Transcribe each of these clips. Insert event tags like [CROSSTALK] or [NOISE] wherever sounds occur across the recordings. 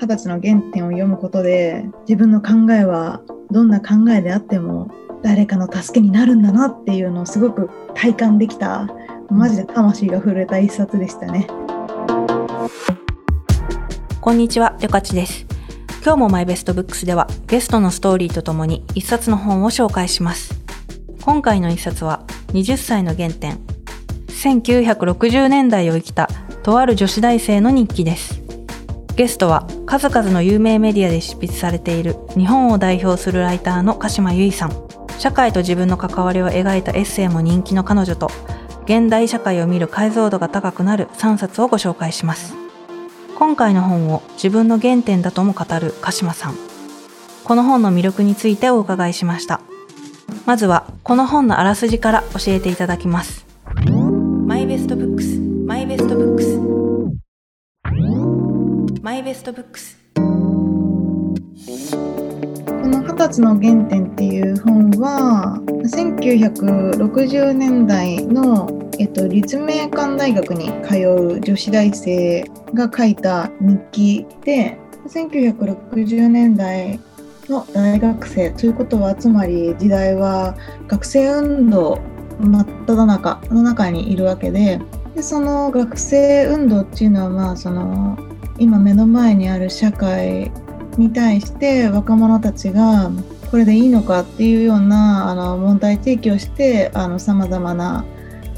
二十歳の原点を読むことで自分の考えはどんな考えであっても誰かの助けになるんだなっていうのをすごく体感できたマジで魂が震えた一冊でしたね。こんにちは、りょかちです。今日もマイベストブックスではゲストのストーリーとともに一冊の本を紹介します。今回の一冊は20歳の原点。1960年代を生きたとある女子大生の日記です。ゲストは数々の有名メディアで執筆されている日本を代表するライターの鹿島由衣さん。社会と自分の関わりを描いたエッセイも人気の彼女と現代社会を見る解像度が高くなる3冊をご紹介します。今回の本を自分の原点だとも語る鹿島さん。この本の魅力についてお伺いしました。まずはこの本のあらすじから教えていただきます。イベストブックス。この二十歳の原点っていう本は1960年代の、えっと、立命館大学に通う女子大生が書いた日記で1960年代の大学生ということはつまり時代は学生運動真っ只中の中にいるわけででその学生運動っていうのはまあその今目の前にある社会に対して若者たちがこれでいいのかっていうようなあの問題提起をしてさまざまな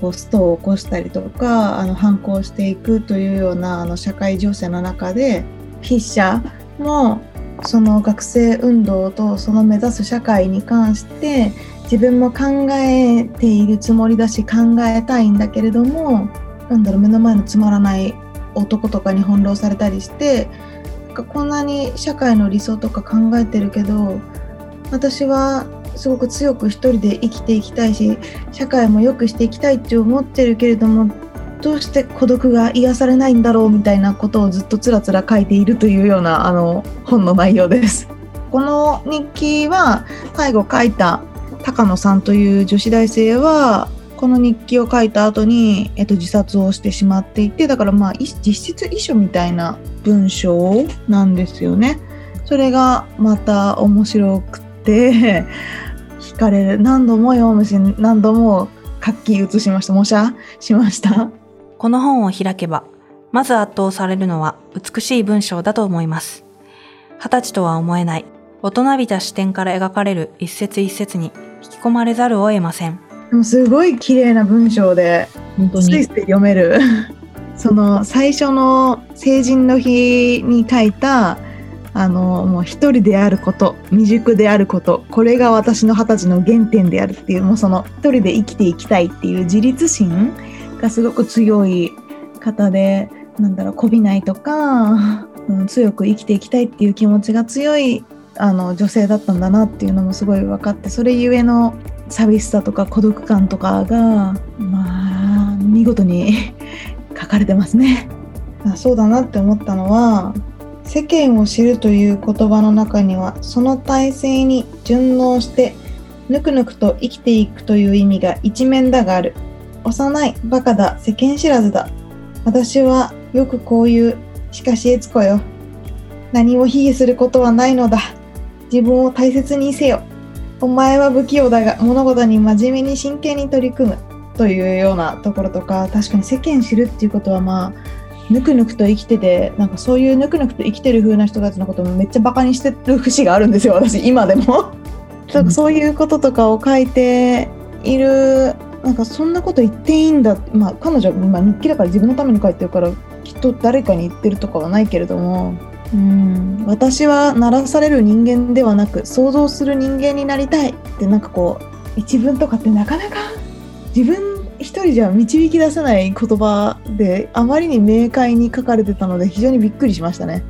こうストを起こしたりとかあの反抗していくというようなあの社会情勢の中で筆者もその学生運動とその目指す社会に関して自分も考えているつもりだし考えたいんだけれどもなんだろう目の前のつまらない男とかに翻弄されたりしてかこんなに社会の理想とか考えてるけど私はすごく強く一人で生きていきたいし社会も良くしていきたいって思ってるけれどもどうして孤独が癒されないんだろうみたいなことをずっとつらつら書いているというようなあの本の内容です。[LAUGHS] この日記は最後書いた高野さんという女子大生はこの日記を書いた後に、えっと、自殺をしてしまっていてだからまあ実質遺書みたいな文章なんですよね。それがまた面白くて惹かれる。何度も読むし何度も活気移しました。模写しました。この本を開けばまず圧倒されるのは美しい文章だと思います。二十歳とは思えない。大人びた視点から描かれる一節一節に引き込まれざるを得ません。でもすごい綺麗な文章で本当に。スイスで読める。[LAUGHS] その最初の成人の日に書いたあのもう一人であること未熟であることこれが私の二十歳の原点であるっていうもうその一人で生きていきたいっていう自立心がすごく強い方でなんだろうこびないとか、うん、強く生きていきたいっていう気持ちが強いあの女性だったんだなっていうのもすごい分かってそれゆえの寂しさとか孤独感とかがまあ見事に [LAUGHS] 書かれてますね。あそうだなって思ったのは世間を知るという言葉の中にはその体制に順応してぬくぬくと生きていくという意味が一面だがある。幼いバカだ世間知らずだ。私はよくこういうしかし悦子よ。何も卑下することはないのだ。自分を大切にせよ。お前は不器用だが物事に真面目に真剣に取り組むというようなところとか確かに世間知るっていうことはまあぬくぬくと生きててなんかそういうぬくぬくと生きてる風な人たちのこともめっちゃバカにしてる節があるんですよ [LAUGHS] 私今でも。なんかそういうこととかを書いているなんかそんなこと言っていいんだ。まあ彼女は今日記だから自分のために書いてるからきっと誰かに言ってるとかはないけれどもうん私は鳴らされる人間ではなく想像する人間になりたいってなんかこう一文とかってなかなか自分一人じゃ導き出せない言葉であまりに明快に書かれてたので非常にびっくりしましたね。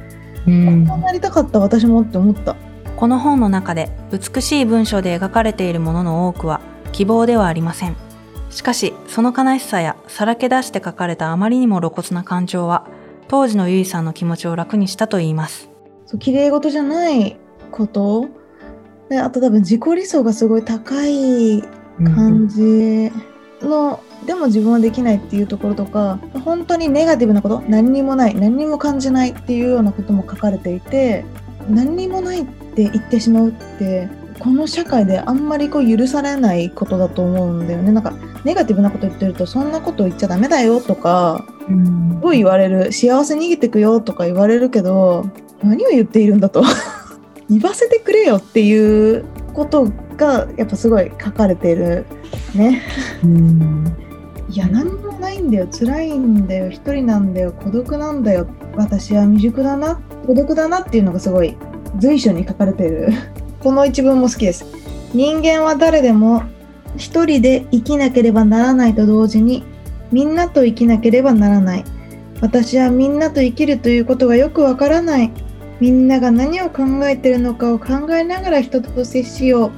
うん、こうなりたかった私もって思った。この本の中で美しい文章で描かれているものの多くは希望ではありません。しかし、その悲しさやさらけ出して書かれたあまりにも露骨な感情は当時のゆいさんの気持ちを楽にしたと言います。そう綺麗事じゃないことであと多分自己理想がすごい高い感じのでも自分はできないっていうところとか本当にネガティブなこと何にもない何にも感じないっていうようなことも書かれていて何にもないって言ってしまうってこの社会であんまりこう許されないことだと思うんだよねなんかネガティブなこと言ってるとそんなこと言っちゃダメだよとか、すごい言われる。幸せ逃げてくよとか言われるけど何を言っているんだと。[LAUGHS] 言わせてくれよっていうことがやっぱすごい書かれてるね。うん。いや何もないんだよ。辛いんだよ。一人なんだよ。孤独なんだよ。私は未熟だな。孤独だなっていうのがすごい随所に書かれてる。[LAUGHS] この一文も好きです。人間は誰でも一人で生きなければならないと同時にみんなと生きなければならない。私はみんなと生きるということがよくわからない。みんなが何を考えてるのかを考えながら人と接しよう。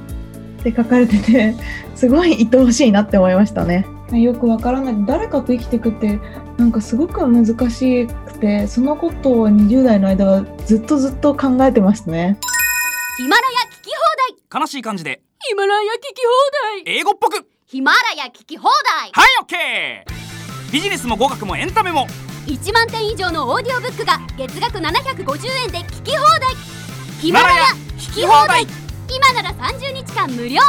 って書かれてて [LAUGHS] すごい愛おしいなって思いましたね。よくわからない。誰かと生きていくってなんかすごく難しくてそのことを20代の間はずっとずっと考えてましたね。ヒマラヤ聞き放題。悲しい感じで。ヒマラヤ聞き放題。英語っぽくヒマラヤ聞き放題。はいオッケー。ビジネスも語学もエンタメも。1万点以上のオーディオブックが月額750円で聞き放題。ヒマラヤ聞き放題。今なら30日間無料。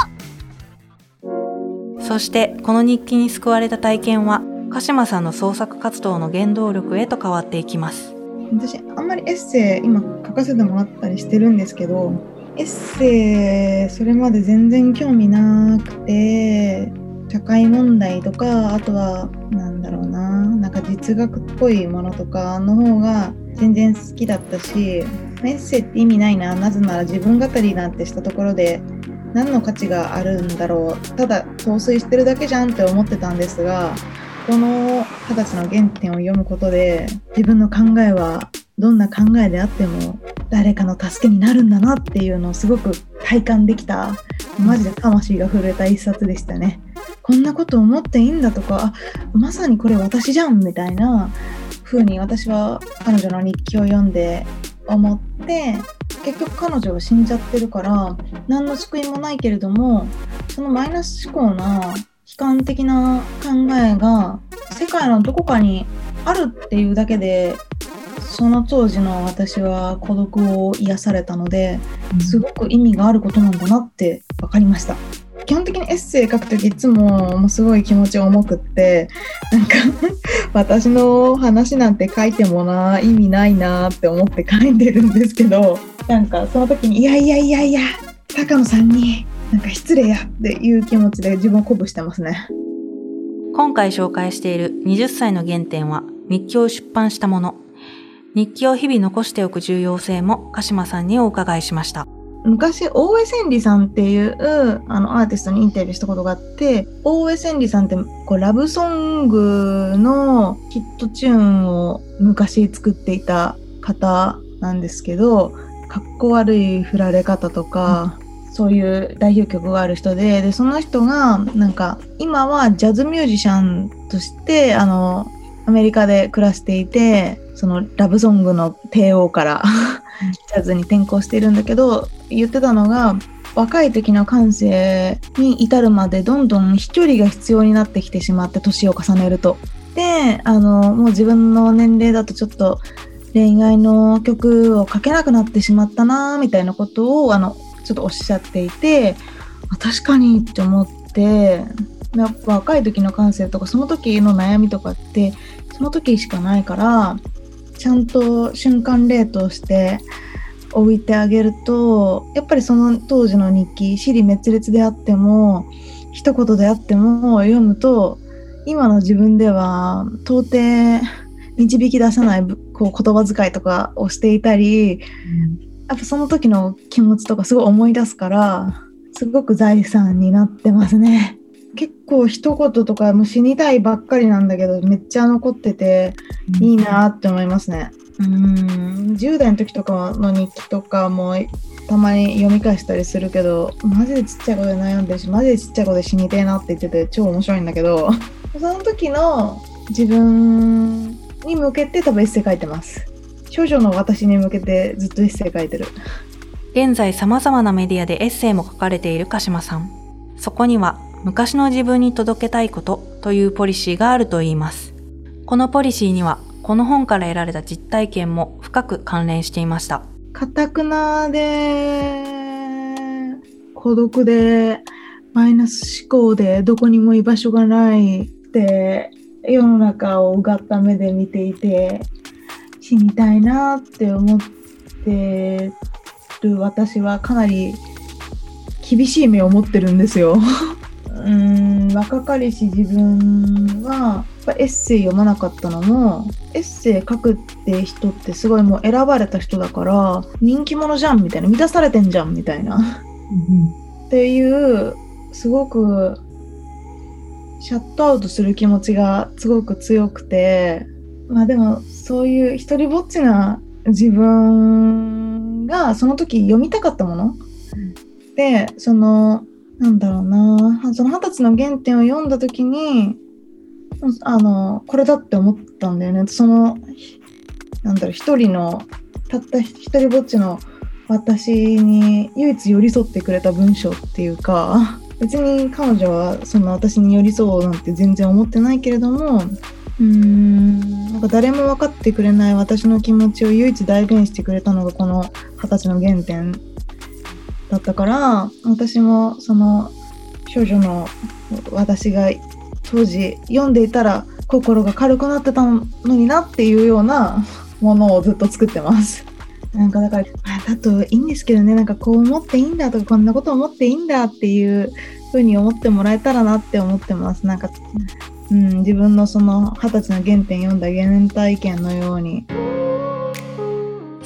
そしてこの日記に救われた体験は鹿島さんの創作活動の原動力へと変わっていきます。私あんまりエッセイ今書かせてもらったりしてるんですけどエッセイそれまで全然興味なくて社会問題とかあとはなんだろうななんか実学っぽいものとかの方が全然好きだったしエッセって意味ないななぜなら自分語りなんてしたところで何の価値があるんだろうただ陶酔してるだけじゃんって思ってたんですがこの二十歳の原点を読むことで自分の考えはどんな考えであっても誰かの助けになるんだなっていうのをすごく体感できたマジで魂が震えた一冊でしたね。こんなこと思っていいんだとかあまさにこれ私じゃんみたいな風に私は彼女の日記を読んで思って結局彼女は死んじゃってるから何の救いもないけれどもそのマイナス思考な悲観的な考えが世界のどこかにあるっていうだけでその当時の私は孤独を癒されたのですごく意味があることなんだなって分かりました。基本的にエッセイ書くときいつももうすごい気持ち重くってなんか [LAUGHS] 私の話なんて書いてもな意味ないなって思って書いてるんですけどなんかその時にいやいやいやいや高野さんになんか失礼やっていう気持ちで自分を鼓舞してますね。今回紹介している20歳の原点は日記を出版したもの。日記を日々残しておく重要性も鹿島さんにお伺いしました。昔大江千里さんっていうあのアーティストにインタビューしたことがあって大江千里さんってこうラブソングのヒットチューンを昔作っていた方なんですけどかっこ悪い振られ方とか、うん、そういう代表曲がある人ででその人がなんか今はジャズミュージシャンとしてあのアメリカで暮らしていてそのラブソングの帝王から [LAUGHS] ジャズに転向しているんだけど言ってたのが若い時の感性に至るまでどんどん飛距離が必要になってきてしまって年を重ねると。であのもう自分の年齢だとちょっと恋愛の曲を書けなくなってしまったなみたいなことをあのちょっとおっしゃっていて確かにって思ってやっぱ若い時の感性とかその時の悩みとかってその時しかないからちゃんと瞬間冷凍して置いてあげるとやっぱりその当時の日記尻滅裂であっても一言であっても読むと今の自分では到底導き出さないこう言葉遣いとかをしていたり、やっぱその時の気持ちとかすごい思い出すからすごく財産になってますね。結構一言とかもう死にたいばっかりなんだけどめっちゃ残ってていいなって思いますね。うん。10代の時とかの日記とかもたまに読み返したりするけどマジでちっちゃい子で悩んでるしマジでちっちゃい子で死にてえなって言ってて超面白いんだけど [LAUGHS] その時の自分に向けて多分エッセイ書いてます。少女の私に向けてずっとエッセイ書いてる。現在様々なメディアでエッセイも書かれている鹿島さん。そこには昔の自分に届けたいことというポリシーがあるといいます。このポリシーには、この本から得られた実体験も深く関連していました。かたくなで、孤独で、マイナス思考で、どこにも居場所がないって、世の中をうがった目で見ていて、死にたいなって思ってる私はかなり厳しい目を持ってるんですよ。[LAUGHS] うん若かりし自分はエッセイ読まなかったのもエッセイ書くって人ってすごいもう選ばれた人だから人気者じゃんみたいな満たされてんじゃんみたいな、うん、っていうすごくシャットアウトする気持ちがすごく強くてまあでもそういう一人ぼっちな自分がその時読みたかったもの、うん、でそのなんだろうな。その二十歳の原点を読んだ時にあのこれだって思ったんだよね。そのなんだろう一人のたった一人ぼっちの私に唯一寄り添ってくれた文章っていうか別に彼女はその私に寄り添うなんて全然思ってないけれどもうーんなんか誰も分かってくれない私の気持ちを唯一代弁してくれたのがこの二十歳の原点。だったから私もその少女の私が当時読んでいたら心が軽くなってたのになっていうようなものをずっと作ってます。[LAUGHS] なんかだから、だといいんですけどね、なんかこう思っていいんだとか、こんなこと思っていいんだっていうふうに思ってもらえたらなって思ってます。なんか、うん、自分のその二十歳の原点読んだ原体験のように。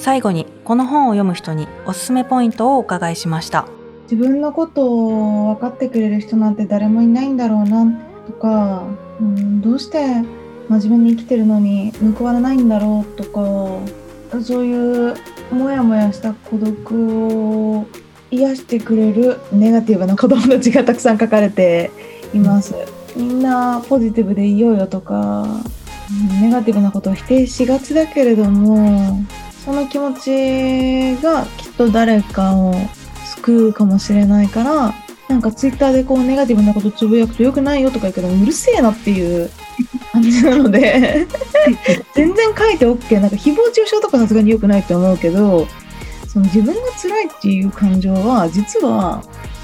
最後に、この本を読む人におすすめポイントをお伺いしました。自分のことを分かってくれる人なんて誰もいないんだろうなとか、うん、どうして真面目に生きてるのに報われないんだろうとかそういうモヤモヤした孤独を癒してくれるネガティブな子供たちがたくさん書かれています。みんなポジティブでいようよとかネガティブなことを否定しがちだけれどもその気持ちがきっと誰かを救うかもしれないからなんかツイッターでこうネガティブなことつぶやくとよくないよとか言うけどうるせえなっていう感じなので [LAUGHS] 全然書いて OK なんか誹謗中傷とかさすがに良くないって思うけどその自分が辛いっていう感情は実は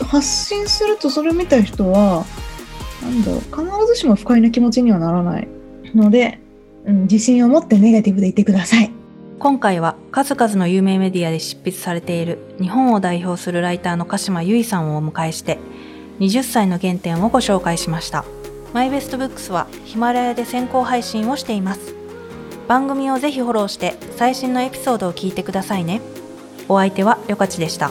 発信するとそれを見た人はなんだろう必ずしも不快な気持ちにはならないので、うん、自信を持ってネガティブでいてください。今回は数々の有名メディアで執筆されている日本を代表するライターの鹿島由衣さんをお迎えして20歳の原点をご紹介しました。マイベストブックスはヒマラヤで先行配信をしています。番組をぜひフォローして最新のエピソードを聞いてくださいね。お相手はよかちでした。